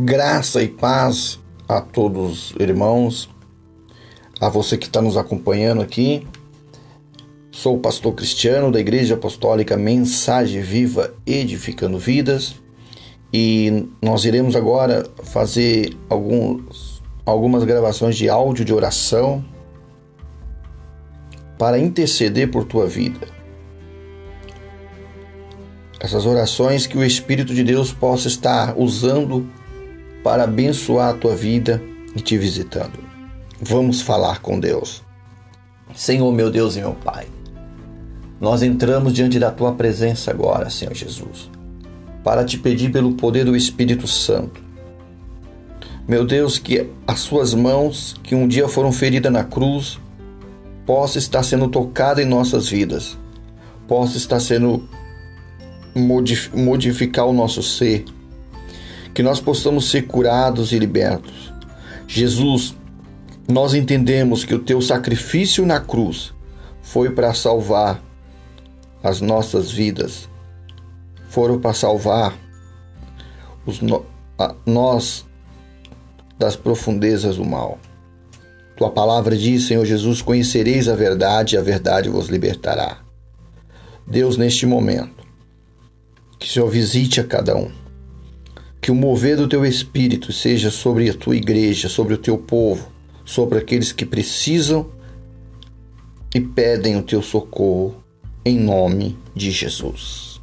Graça e paz a todos irmãos, a você que está nos acompanhando aqui. Sou o pastor Cristiano da Igreja Apostólica Mensagem Viva Edificando Vidas e nós iremos agora fazer alguns, algumas gravações de áudio de oração para interceder por tua vida. Essas orações que o Espírito de Deus possa estar usando para abençoar a tua vida e te visitando. Vamos falar com Deus. Senhor, meu Deus e meu Pai, nós entramos diante da tua presença agora, Senhor Jesus, para te pedir pelo poder do Espírito Santo. Meu Deus, que as suas mãos, que um dia foram feridas na cruz, possa estar sendo tocada em nossas vidas, possa estar sendo modificar o nosso ser, que nós possamos ser curados e libertos. Jesus, nós entendemos que o teu sacrifício na cruz foi para salvar as nossas vidas, foram para salvar os no, a, nós das profundezas do mal. Tua palavra diz, Senhor Jesus: Conhecereis a verdade, e a verdade vos libertará. Deus, neste momento, que o Senhor visite a cada um que o mover do teu espírito seja sobre a tua igreja, sobre o teu povo, sobre aqueles que precisam e pedem o teu socorro, em nome de Jesus.